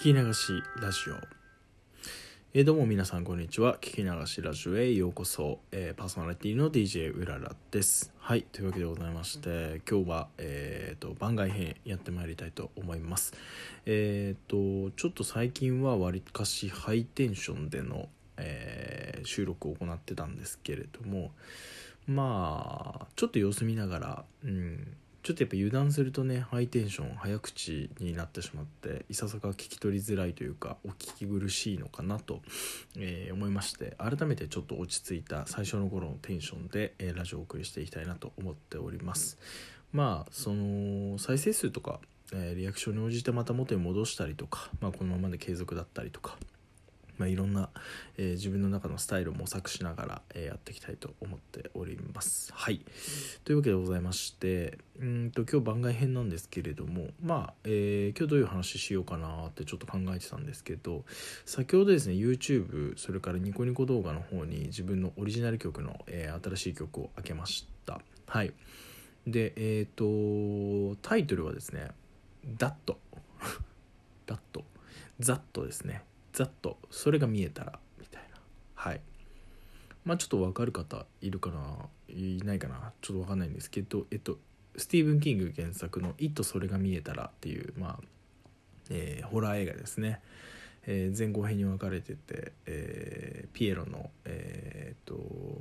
聞き流しラジオ。えーどうも皆さんこんにちは。聞き流しラジオへようこそ、えーパーソナリティの DJ うららです。はいというわけでございまして今日は、えー、と番外編やってまいりたいと思います。えっ、とちょっと最近はわりかしハイテンションでの、えー収録を行ってたんですけれどもまあちょっと様子見ながらうんちょっとやっぱ油断するとねハイテンション早口になってしまっていささか聞き取りづらいというかお聞き苦しいのかなと、えー思いまして改めてちょっと落ち着いた最初の頃のテンションで、えーラジオをお送りしていきたいなと思っております。まあその再生数とか、えーリアクションに応じてまた元に戻したりとか、まあ、このままで継続だったりとかまあ、いろんな、えー自分の中のスタイルを模索しながら、えーやっていきたいと思っております。はい、というわけでございましてうんと今日番外編なんですけれどもまあ、えー今日どういう話しようかなってちょっと考えてたんですけど先ほどですね YouTube それからニコニコ動画の方に自分のオリジナル曲の、え新しい曲を開けました。はい。でえっ、とタイトルはですね「ダット」「ダット」「ザット」ですね。ざっとそれが見えたらみたいな。はい。まあちょっと分かる方いるかな？いないかな？ちょっと分かんないんですけどえっとスティーブン・キング原作の「イットそれが見えたら」っていうまあ、えーホラー映画ですね、えー前後編に分かれてて、えーピエロのえーっと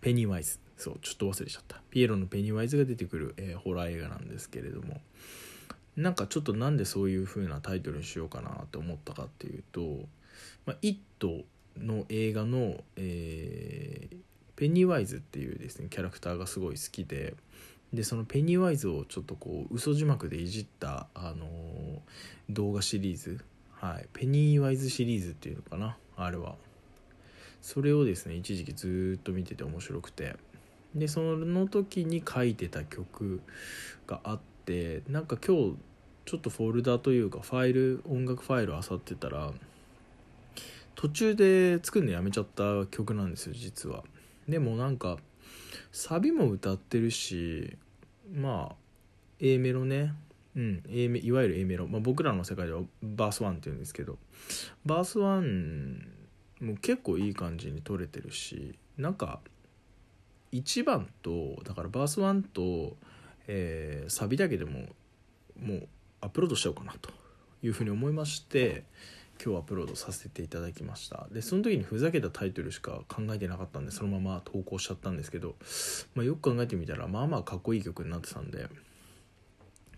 ペニーワイズそうちょっと忘れちゃった。ピエロのペニーワイズが出てくる、えホラー映画なんですけれども。なんかちょっとなんでそういう風なタイトルにしようかなって思ったかっていうと「まあ、イット!」の映画の、えーペニーワイズっていうですねキャラクターがすごい好きででそのペニーワイズをちょっとこう嘘字幕でいじった、あのー動画シリーズ、はい、ペニーワイズシリーズっていうのかなあれはそれをですね一時期ずっと見てて面白くてでその時に書いてた曲があってなんか今日ちょっとフォルダというかファイル音楽ファイル漁ってたら途中で作るのやめちゃった曲なんですよ実は。でもなんかサビも歌ってるしまあ A メロね。うん A メいわゆる A メロ、まあ、僕らの世界ではバース1っていうんですけど。バース1も結構いい感じに取れてるしなんか1番とだからバース1と、えーサビだけでももうアップロードしちゃおうかなというふうに思いまして今日アップロードさせていただきました。でその時にふざけたタイトルしか考えてなかったんでそのまま投稿しちゃったんですけど、まあ、よく考えてみたらまあまあかっこいい曲になってたんで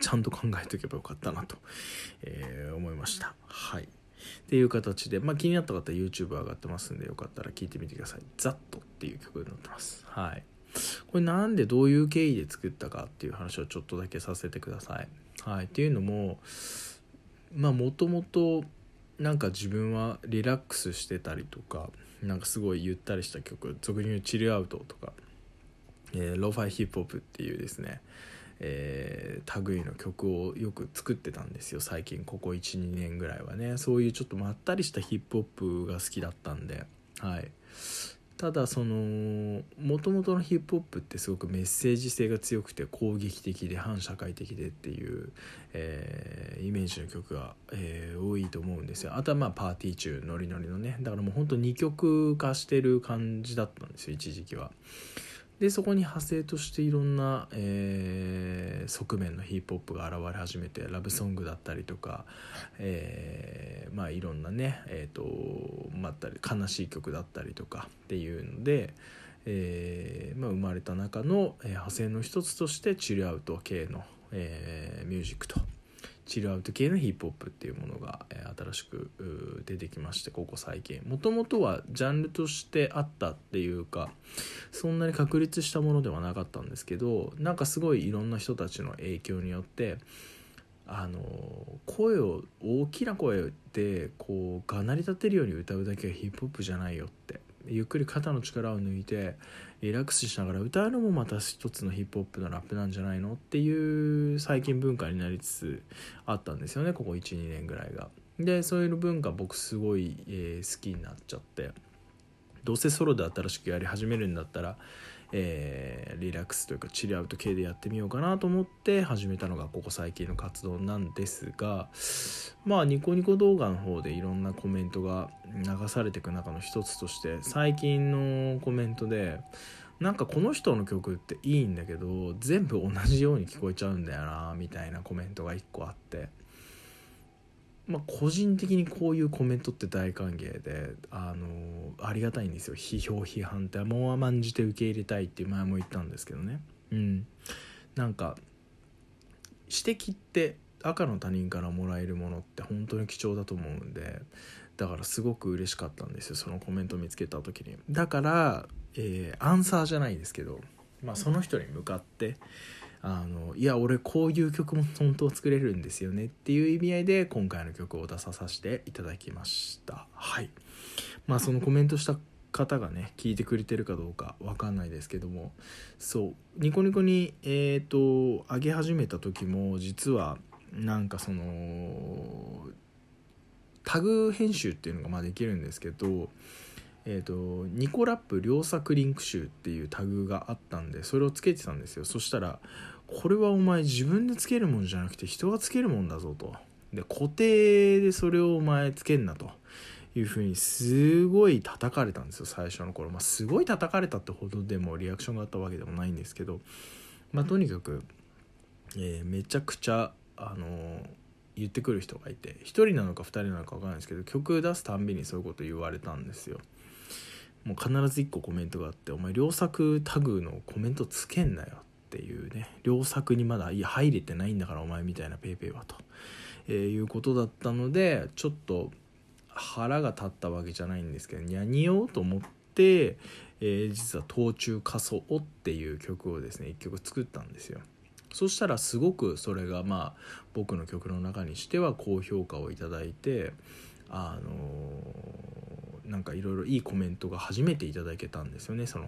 ちゃんと考えておけばよかったなと、えー思いました。はい。っていう形で、まあ、気になった方 YouTube 上がってますんでよかったら聴いてみてください「ザットっていう曲になってます。はい。これなんでどういう経緯で作ったかっていう話をちょっとだけさせてください。はい。っていうのもまあもともとなんか自分はリラックスしてたりとかなんかすごいゆったりした曲俗に言うチルアウトとか、えーローファイヒップホップっていうですねえー類の曲をよく作ってたんですよ。最近ここ12年ぐらいはね。そういうちょっとまったりしたヒップホップが好きだったんで。はい。ただそのもともとのヒップホップってすごくメッセージ性が強くて攻撃的で反社会的でっていう、えーイメージの曲が、えー多いと思うんですよあとはまあパーティー中ノリノリのねだからもうほんと2曲化してる感じだったんですよ一時期は。でそこに派生としていろんな、えー側面のヒップホップが現れ始めてラブソングだったりとか、えーまあいろんなねえっ、とまったり悲しい曲だったりとかっていうので、えーまあ、生まれた中の、え派生の一つとしてチルアウト系の、えミュージックとチルアウト系のヒップホップっていうものが、え新しく出てきましてここ最近。もともとはジャンルとしてあったっていうかそんなに確立したものではなかったんですけどなんかすごいいろんな人たちの影響によってあの声を大きな声でこうがなり立てるように歌うだけがヒップホップじゃないよってゆっくり肩の力を抜いてリラックスしながら歌うのもまた一つのヒップホップのラップなんじゃないのっていう最近文化になりつつあったんですよねここ12年ぐらいが。でそういう文化僕すごい、えー好きになっちゃってどうせソロで新しくやり始めるんだったら、えー、リラックスというかチリアウト系でやってみようかなと思って始めたのがここ最近の活動なんですがまあニコニコ動画の方でいろんなコメントが流されていく中の一つとして最近のコメントでなんかこの人の曲っていいんだけど全部同じように聞こえちゃうんだよなみたいなコメントが1個あって。まあ個人的にこういうコメントって大歓迎であのありがたいんですよ。批評批判ってもう甘んじて受け入れたいって前も言ったんですけどね。うん。なんか指摘って赤の他人からもらえるものって本当に貴重だと思うんでだからすごく嬉しかったんですよそのコメント見つけた時に。だからえー、アンサーじゃないですけど、まあ、その人に向かってあのいや俺こういう曲も本当作れるんですよねっていう意味合いで今回の曲を出させていただきました。はい。まあそのコメントした方がね聞いてくれてるかどうか分かんないですけども。そう。ニコニコにえっ、ー、と上げ始めた時も実はなんかそのタグ編集っていうのがまあできるんですけどえーと、ニコラップ良作リンク集っていうタグがあったんでそれをつけてたんですよ。そしたらこれはお前自分でつけるもんじゃなくて人がつけるもんだぞと。で固定でそれをお前つけんなと。いうふうにすごい叩かれたんですよ最初の頃、まあ、すごい叩かれたってほどでもリアクションがあったわけでもないんですけど、まあ、とにかく、えー、めちゃくちゃあのー言ってくる人がいて1人なのか2人なのか分かんないですけど曲出すたんびにそういうこと言われたんですよ。もう必ず1個コメントがあって「お前良作タグのコメントつけんなよ」っていうね良作にまだいや入れてないんだからお前みたいな PayPay はと、えー、いうことだったのでちょっと腹が立ったわけじゃないんですけどにゃにようと思って、えー、実は「東中仮想」っていう曲をですね1曲作ったんですよ。そしたらすごくそれがまあ僕の曲の中にしては高評価をいただいてあのなんかいろいろいいコメントが初めていただけたんですよねその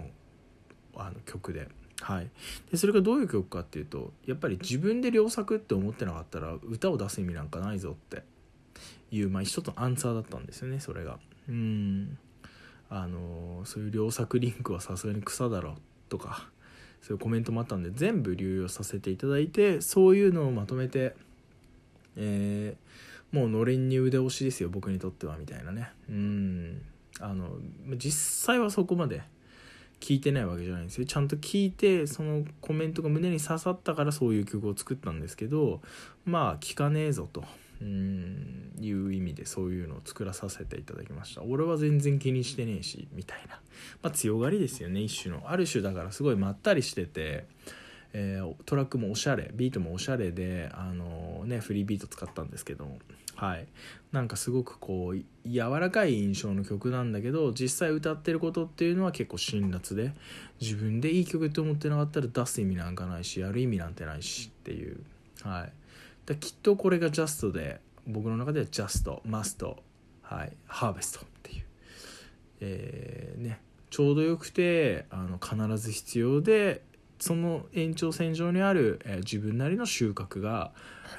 あの曲で。はい、でそれがどういう曲かっていうとやっぱり自分で良作って思ってなかったら歌を出す意味なんかないぞっていう、まあ、一つのアンサーだったんですよねそれが。うんあのそういう良作リンクはさすがに草だろとかそういうコメントもあったんで全部流用させていただいてそういうのをまとめて、えー、もうのれんに腕押しですよ僕にとってはみたいなねうんあの実際はそこまで聞いてないわけじゃないんですよ。ちゃんと聞いてそのコメントが胸に刺さったからそういう曲を作ったんですけどまあ聞かねえぞと。うんいう意味でそういうのを作らさせていただきました。俺は全然気にしてねえしみたいな、まあ、強がりですよね一種の。ある種だからすごいまったりしてて。えー、トラックもおしゃれビートもおしゃれであのー、ねフリービート使ったんですけどはい。なんかすごくこう柔らかい印象の曲なんだけど実際歌ってることっていうのは結構辛辣で自分でいい曲って思ってなかったら出す意味なんかないしやる意味なんてないしっていう。はい。だきっとこれがジャストで僕の中ではジャストマストはい。ハーベストっていう。えー、ね。ちょうどよくてあの必ず必要でその延長線上にある、えー、自分なりの収穫が、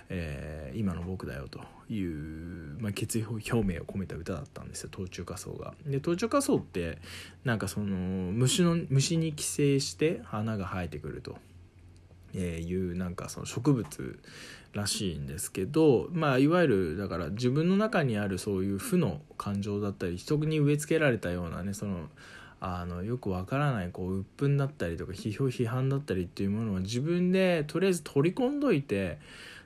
えー、今の僕だよという、まあ、決意表明を込めた歌だったんですよ「東中仮想が。で東中仮想ってなんかその虫の虫に寄生して花が生えてくると。えー、いうなんかその植物らしいんですけど、まあ、いわゆるだから自分の中にあるそういう負の感情だったり人に植え付けられたようなねそのあのよくわからないこう鬱憤だったりとか批評批判だったりっていうものは自分でとりあえず取り込んどいて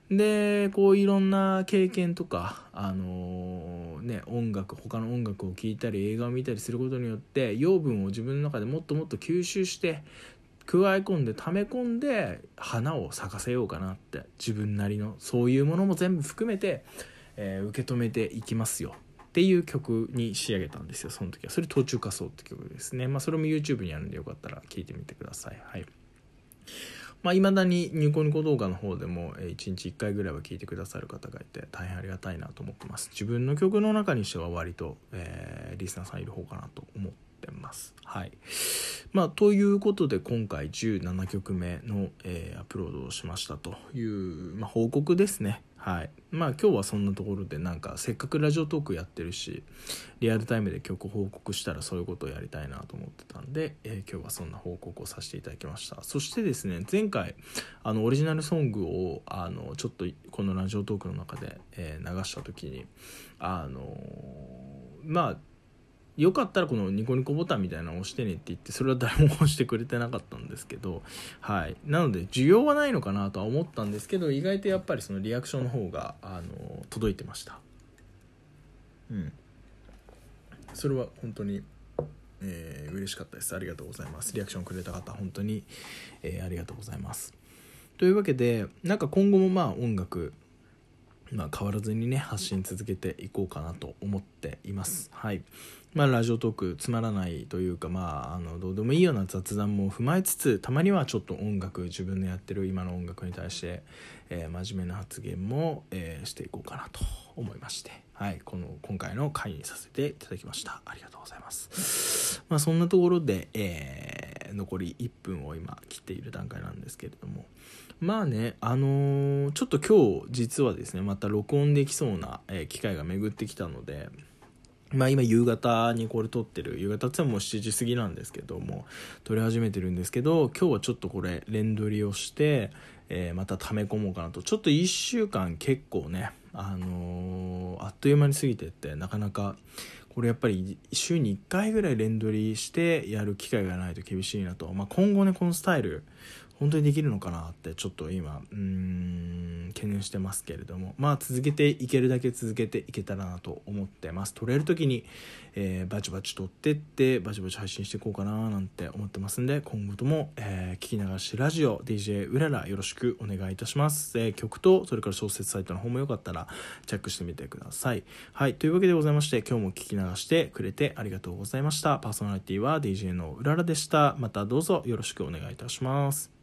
でこういろんな経験とかあのー、ね音楽他の音楽を聴いたり映画を見たりすることによって養分を自分の中でもっともっと吸収して加え込んで溜め込んで花を咲かせようかなって自分なりのそういうものも全部含めて、えー、受け止めていきますよ。っていう曲に仕上げたんですよその時は。それ「途中仮想」って曲ですね。まあそれも YouTube にあるんでよかったら聴いてみてください。はい。まあ、未だにニコニコ動画の方でも1日1回ぐらいは聴いてくださる方がいて大変ありがたいなと思ってます。自分の曲の中にしては割と、えー、リスナーさんいる方かなと思ってます。はい。まあということで今回17曲目の、えー、アップロードをしましたという、まあ、報告ですね。はい。まあ今日はそんなところでなんかせっかくラジオトークやってるしリアルタイムで曲報告したらそういうことをやりたいなと思ってたんで、えー、今日はそんな報告をさせていただきました。そしてですね前回あのオリジナルソングをあのちょっとこのラジオトークの中で、えー、流した時にあのまあよかったらこのニコニコボタンみたいなのを押してねって言ってそれは誰も押してくれてなかったんですけどはい。なので需要はないのかなとは思ったんですけど意外とやっぱりそのリアクションの方があの届いてました。うん。それは本当にえー、嬉しかったです。ありがとうございます。リアクションくれた方本当に、えー、ありがとうございます。というわけでなんか今後もまあ音楽まあ、変わらずにね発信続けていこうかなと思っています。はい。まあ、ラジオトークつまらないというか、まあ、あのどうでもいいような雑談も踏まえつつたまにはちょっと音楽自分のやってる今の音楽に対して、えー、真面目な発言も、えー、していこうかなと思いまして、はい、この今回の回にさせていただきました。ありがとうございます、まあ、そんなところで、えー、残り1分を今切っている段階なんですけれどもまあね、あのー、ちょっと今日実はですね、また録音できそうな、え、機会が巡ってきたので、まあ今夕方にこれ撮ってる、夕方ってもう7時過ぎなんですけども、撮り始めてるんですけど、今日はちょっとこれ連撮りをして、えー、また溜め込もうかなと。ちょっと1週間結構ね、あのー、あっという間に過ぎてってなかなかこれやっぱり週に1回ぐらい連撮りしてやる機会がないと厳しいなと、まあ、今後ねこのスタイル本当にできるのかなってちょっと今うん懸念してますけれども。まあ続けていけるだけ続けていけたらなと思ってます。撮れる時に、えー、バチバチ撮ってってバチバチ配信していこうかななんて思ってますんで今後とも、えー、聞き流しラジオ DJ うららよろしくお願いいたします、えー、曲とそれから小説サイトの方もよかったらチェックしてみてください。はい。というわけでございまして今日も聞き流してくれてありがとうございました。パーソナリティは DJ のうららでした。またどうぞよろしくお願いいたします。